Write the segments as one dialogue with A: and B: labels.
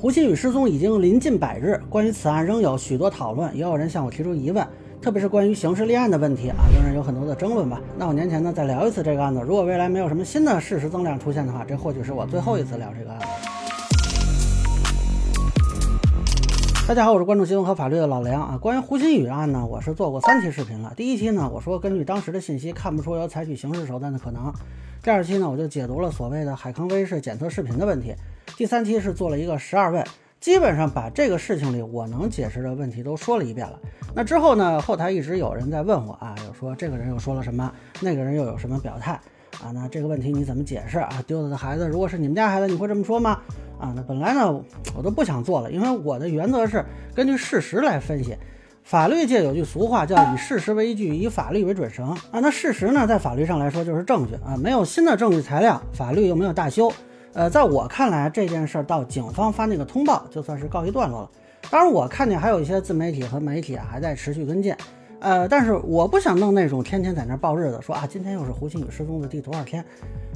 A: 胡鑫宇失踪已经临近百日，关于此案仍有许多讨论，也有人向我提出疑问，特别是关于刑事立案的问题啊，仍然有很多的争论吧。那我年前呢再聊一次这个案子，如果未来没有什么新的事实增量出现的话，这或许是我最后一次聊这个案子。大家好，我是关注新闻和法律的老梁啊。关于胡鑫宇案呢，我是做过三期视频了。第一期呢，我说根据当时的信息看不出有采取刑事手段的可能。第二期呢，我就解读了所谓的海康威视检测视频的问题。第三期是做了一个十二问，基本上把这个事情里我能解释的问题都说了一遍了。那之后呢，后台一直有人在问我啊，有说这个人又说了什么，那个人又有什么表态啊？那这个问题你怎么解释啊？丢了的孩子，如果是你们家孩子，你会这么说吗？啊，那本来呢，我都不想做了，因为我的原则是根据事实来分析。法律界有句俗话叫以事实为依据，以法律为准绳啊。那事实呢，在法律上来说就是证据啊，没有新的证据材料，法律又没有大修。呃，在我看来，这件事儿到警方发那个通报就算是告一段落了。当然，我看见还有一些自媒体和媒体啊还在持续跟进。呃，但是我不想弄那种天天在那报日子，说啊今天又是胡鑫宇失踪的第多少天，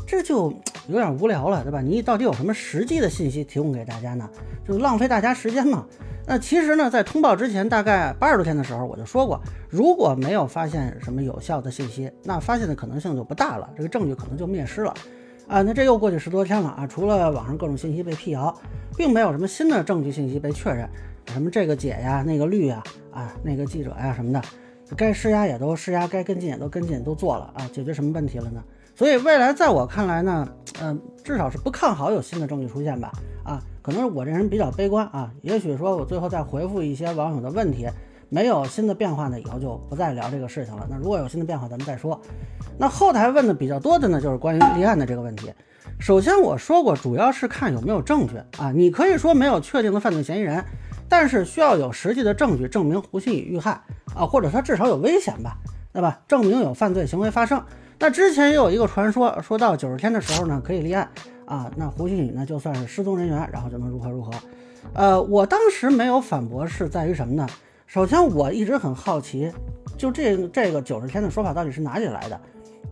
A: 这就有点无聊了，对吧？你到底有什么实际的信息提供给大家呢？就浪费大家时间嘛。那其实呢，在通报之前大概八十多天的时候，我就说过，如果没有发现什么有效的信息，那发现的可能性就不大了，这个证据可能就灭失了。啊，那这又过去十多天了啊！除了网上各种信息被辟谣，并没有什么新的证据信息被确认。什么这个姐呀，那个绿呀，啊，那个记者呀什么的，该施压也都施压，该跟进也都跟进，都做了啊！解决什么问题了呢？所以未来在我看来呢，嗯，至少是不看好有新的证据出现吧？啊，可能是我这人比较悲观啊。也许说我最后再回复一些网友的问题。没有新的变化呢，以后就不再聊这个事情了。那如果有新的变化，咱们再说。那后台问的比较多的呢，就是关于立案的这个问题。首先我说过，主要是看有没有证据啊。你可以说没有确定的犯罪嫌疑人，但是需要有实际的证据证明胡鑫宇遇害啊，或者他至少有危险吧，对吧？证明有犯罪行为发生。那之前也有一个传说，说到九十天的时候呢，可以立案啊。那胡鑫宇呢，就算是失踪人员，然后就能如何如何。呃，我当时没有反驳，是在于什么呢？首先，我一直很好奇，就这这个九十天的说法到底是哪里来的？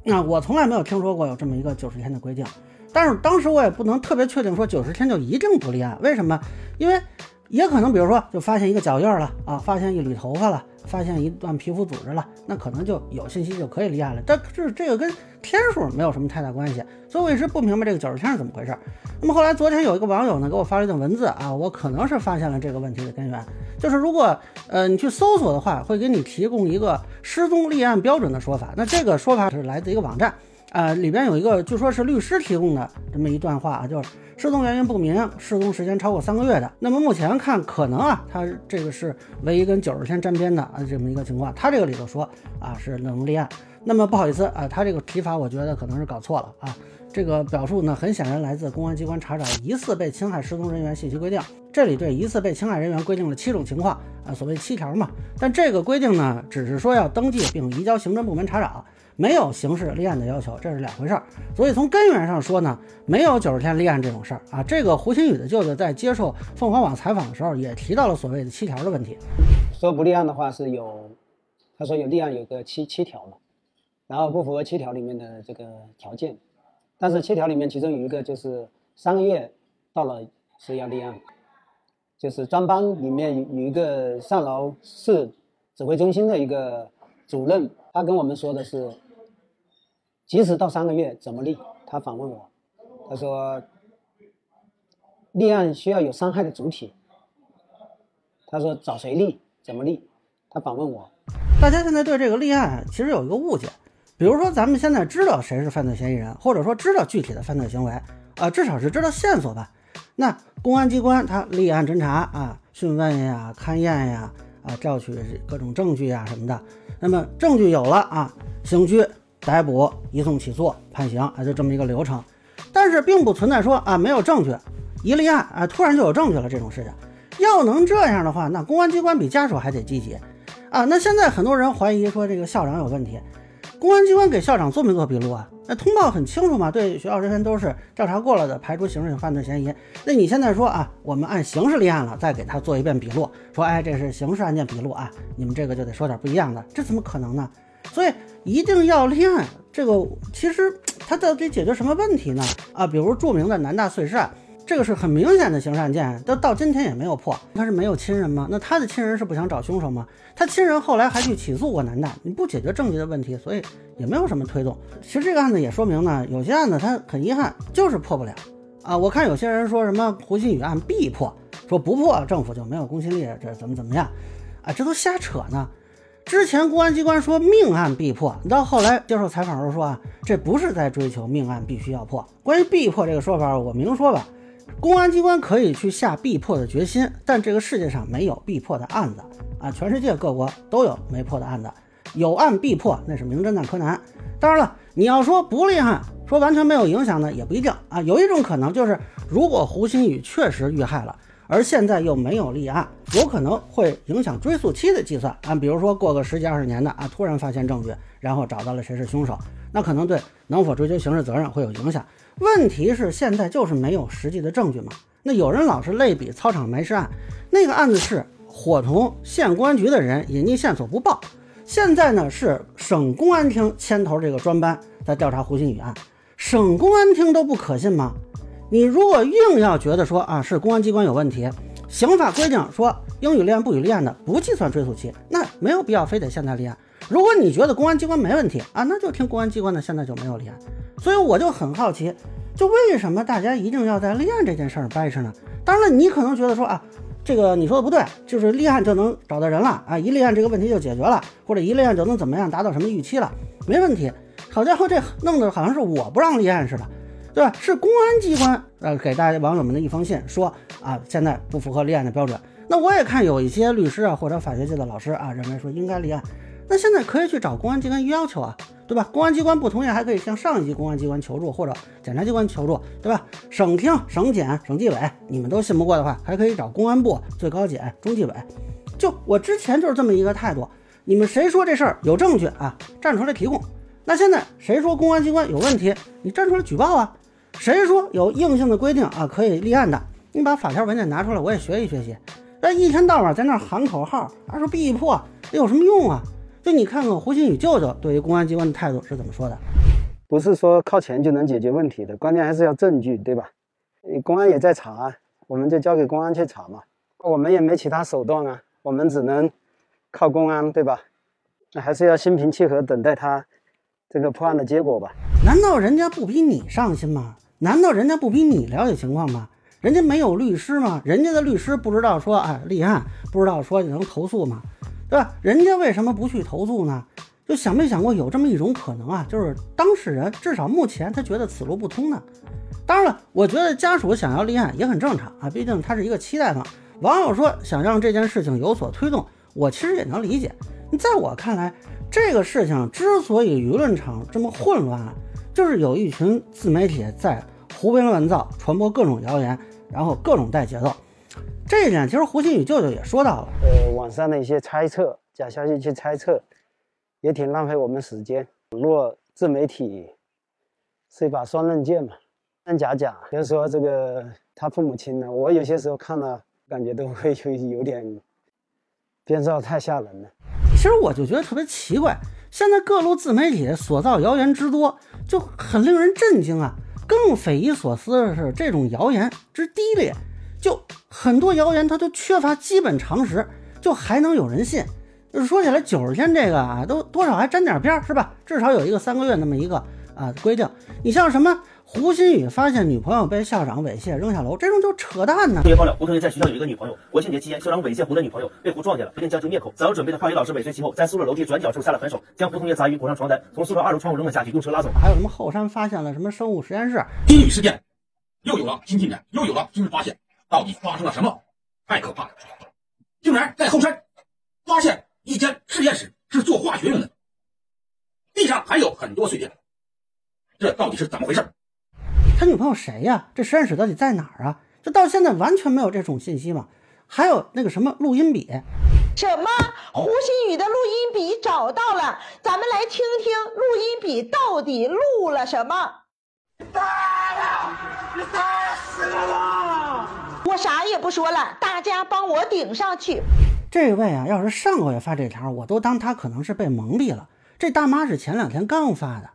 A: 那我从来没有听说过有这么一个九十天的规定。但是当时我也不能特别确定说九十天就一定不立案，为什么？因为也可能，比如说就发现一个脚印了啊，发现一缕头发了。发现一段皮肤组织了，那可能就有信息就可以立案了。但是这个跟天数没有什么太大关系，所以我一直不明白这个九十天是怎么回事。那么后来昨天有一个网友呢给我发了一段文字啊，我可能是发现了这个问题的根源，就是如果呃你去搜索的话，会给你提供一个失踪立案标准的说法。那这个说法是来自一个网站。呃，里边有一个，据说是律师提供的这么一段话啊，就是失踪原因不明，失踪时间超过三个月的。那么目前看，可能啊，他这个是唯一跟九十天沾边的啊这么一个情况。他这个里头说啊是能立案。那么不好意思啊，他这个提法我觉得可能是搞错了啊。这个表述呢，很显然来自公安机关查找疑似被侵害失踪人员信息规定。这里对疑似被侵害人员规定了七种情况啊，所谓七条嘛。但这个规定呢，只是说要登记并移交行政部门查找。没有刑事立案的要求，这是两回事儿。所以从根源上说呢，没有九十天立案这种事儿啊。这个胡鑫宇的舅舅在接受凤凰网采访的时候也提到了所谓的七条的问题。
B: 说不立案的话是有，他说有立案有个七七条嘛，然后不符合七条里面的这个条件。但是七条里面其中有一个就是三个月到了是要立案，就是专班里面有一个上饶市指挥中心的一个主任，他跟我们说的是。即使到三个月怎么立？他反问我，他说立案需要有伤害的主体。他说找谁立？怎么立？他反问我。
A: 大家现在对这个立案其实有一个误解，比如说咱们现在知道谁是犯罪嫌疑人，或者说知道具体的犯罪行为，啊，至少是知道线索吧。那公安机关他立案侦查啊，讯问呀、勘验呀，啊，调取各种证据呀什么的。那么证据有了啊，刑拘。逮捕、移送起诉、判刑，啊，就这么一个流程。但是并不存在说啊没有证据，一立案啊突然就有证据了这种事情。要能这样的话，那公安机关比家属还得积极啊。那现在很多人怀疑说这个校长有问题，公安机关给校长做没做笔录啊？那通报很清楚嘛，对学校人员都是调查过了的，排除刑事犯罪嫌疑。那你现在说啊，我们按刑事立案了，再给他做一遍笔录，说哎这是刑事案件笔录啊，你们这个就得说点不一样的，这怎么可能呢？所以一定要立案，这个其实它到底解决什么问题呢？啊，比如著名的南大碎尸案，这个是很明显的刑事案件，都到今天也没有破。他是没有亲人吗？那他的亲人是不想找凶手吗？他亲人后来还去起诉过南大，你不解决证据的问题，所以也没有什么推动。其实这个案子也说明呢，有些案子它很遗憾就是破不了啊。我看有些人说什么胡鑫宇案必破，说不破政府就没有公信力，这怎么怎么样啊？这都瞎扯呢。之前公安机关说命案必破，到后来接受采访时候说啊，这不是在追求命案必须要破。关于必破这个说法，我明说吧。公安机关可以去下必破的决心，但这个世界上没有必破的案子啊！全世界各国都有没破的案子，有案必破，那是名侦探柯南。当然了，你要说不厉害，说完全没有影响呢，也不一定啊。有一种可能就是，如果胡鑫宇确实遇害了，而现在又没有立案，有可能会影响追诉期的计算啊。比如说过个十几二十年的啊，突然发现证据，然后找到了谁是凶手，那可能对能否追究刑事责任会有影响。问题是现在就是没有实际的证据嘛？那有人老是类比操场埋尸案，那个案子是伙同县公安局的人隐匿线索不报，现在呢是省公安厅牵头这个专班在调查胡鑫宇案，省公安厅都不可信吗？你如果硬要觉得说啊是公安机关有问题，刑法规定说应予立案不予立案的不计算追诉期，那没有必要非得现在立案。如果你觉得公安机关没问题啊，那就听公安机关的，现在就没有立案。所以我就很好奇，就为什么大家一定要在立案这件事儿掰扯呢？当然了，你可能觉得说啊，这个你说的不对，就是立案就能找到人了啊，一立案这个问题就解决了，或者一立案就能怎么样达到什么预期了，没问题。好家伙，这弄得好像是我不让立案似的，对吧？是公安机关呃给大家网友们的一封信，说啊现在不符合立案的标准。那我也看有一些律师啊或者法学界的老师啊认为说应该立案，那现在可以去找公安机关要求啊。对吧？公安机关不同意，还可以向上一级公安机关求助，或者检察机关求助，对吧？省厅、省检、省纪委，你们都信不过的话，还可以找公安部、最高检、中纪委。就我之前就是这么一个态度，你们谁说这事儿有证据啊，站出来提供。那现在谁说公安机关有问题，你站出来举报啊？谁说有硬性的规定啊可以立案的，你把法条文件拿出来，我也学习学习。那一天到晚在那喊口号，还说必破，有什么用啊？就你看看胡鑫宇舅舅对于公安机关的态度是怎么说的？
B: 不是说靠钱就能解决问题的，关键还是要证据，对吧？公安也在查，我们就交给公安去查嘛。我们也没其他手段啊，我们只能靠公安，对吧？那还是要心平气和等待他这个破案的结果吧。
A: 难道人家不比你上心吗？难道人家不比你了解情况吗？人家没有律师吗？人家的律师不知道说哎立案，不知道说你能投诉吗？对吧？人家为什么不去投诉呢？就想没想过有这么一种可能啊？就是当事人至少目前他觉得此路不通呢。当然了，我觉得家属想要立案也很正常啊，毕竟他是一个期待嘛。网友说想让这件事情有所推动，我其实也能理解。在我看来，这个事情之所以舆论场这么混乱，就是有一群自媒体在胡编乱造，传播各种谣言，然后各种带节奏。这一点其实胡鑫宇舅舅也说到了，
B: 呃，网上的一些猜测、假消息去猜测，也挺浪费我们时间。网络自媒体是一把双刃剑嘛，真假假。比如说这个他父母亲呢，我有些时候看了，感觉都会有有点编造太吓人了。
A: 其实我就觉得特别奇怪，现在各路自媒体所造谣言之多，就很令人震惊啊。更匪夷所思的是，这种谣言之低劣。就很多谣言，它都缺乏基本常识，就还能有人信。说起来，九十天这个啊，都多少还沾点边儿，是吧？至少有一个三个月那么一个啊规定。你像什么胡鑫宇发现女朋友被校长猥亵扔下楼，这种就扯淡呢。
C: 同学爆料，胡同学在学校有一个女朋友，国庆节期间，校长猥亵胡的女朋友，被胡撞见了，决定将其灭口。早有准备的化学老师尾随其后，在宿舍楼梯转角处下了狠手，将胡同学砸晕，裹上床单，从宿舍二楼窗户扔了下去，用车拉走。
A: 还有什么后山发现了什么生物实验室？
D: 英语事件又有了新进展，又有了新的发现。到底发生了什么？太可怕了！竟然在后山发现一间实验室，是做化学用的，地上还有很多碎片，这到底是怎么回事？
A: 他女朋友谁呀？这实验室到底在哪儿啊？这到现在完全没有这种信息嘛？还有那个什么录音笔？
E: 什么？胡鑫宇的录音笔找到了，咱们来听听录音笔到底录了什么？大了，你打死了！我啥也不说了，大家帮我顶上去。
A: 这位啊，要是上个月发这条，我都当他可能是被蒙蔽了。这大妈是前两天刚发的。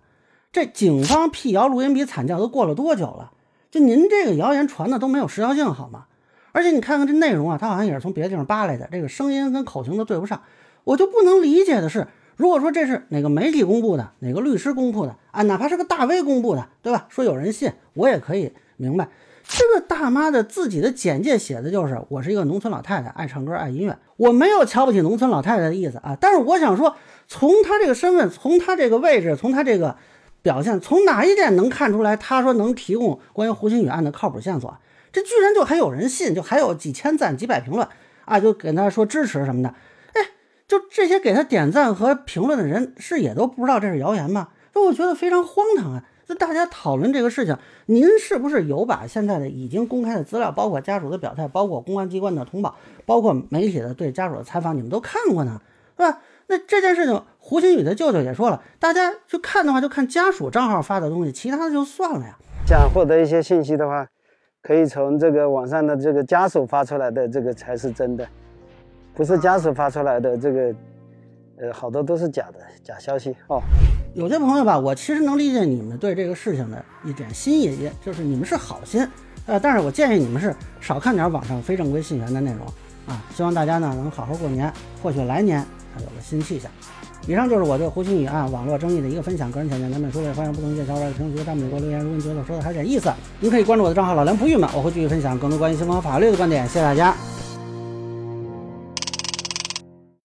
A: 这警方辟谣录音笔惨叫都过了多久了？就您这个谣言传的都没有时效性，好吗？而且你看看这内容啊，他好像也是从别的地方扒来的，这个声音跟口型都对不上。我就不能理解的是，如果说这是哪个媒体公布的，哪个律师公布的啊，哪怕是个大 V 公布的，对吧？说有人信，我也可以明白。这个大妈的自己的简介写的就是我是一个农村老太太，爱唱歌，爱音乐。我没有瞧不起农村老太太的意思啊，但是我想说，从她这个身份，从她这个位置，从她这个表现，从哪一点能看出来，他说能提供关于胡鑫宇案的靠谱线索？这居然就还有人信，就还有几千赞、几百评论啊，就给他说支持什么的。哎，就这些给他点赞和评论的人，是也都不知道这是谣言吗？这我觉得非常荒唐啊！就大家讨论这个事情，您是不是有把现在的已经公开的资料，包括家属的表态，包括公安机关的通报，包括媒体的对家属的采访，你们都看过呢？是吧？那这件事情，胡鑫宇的舅舅也说了，大家去看的话，就看家属账号发的东西，其他的就算了呀。
B: 想获得一些信息的话。可以从这个网上的这个家属发出来的这个才是真的，不是家属发出来的这个，呃，好多都是假的假消息哦。
A: 有些朋友吧，我其实能理解你们对这个事情的一点心意，也就是你们是好心，呃，但是我建议你们是少看点网上非正规信源的内容啊。希望大家呢能好好过年，或许来年还有个新气象。以上就是我对胡鑫宇案网络争议的一个分享，个人浅见难免说了，欢迎不同意见小伙伴在评论区、弹幕里给我留言。如果你觉得我说的还有点意思，您可以关注我的账号老梁不郁闷，我会继续分享更多关于新闻和法律的观点。谢谢大家。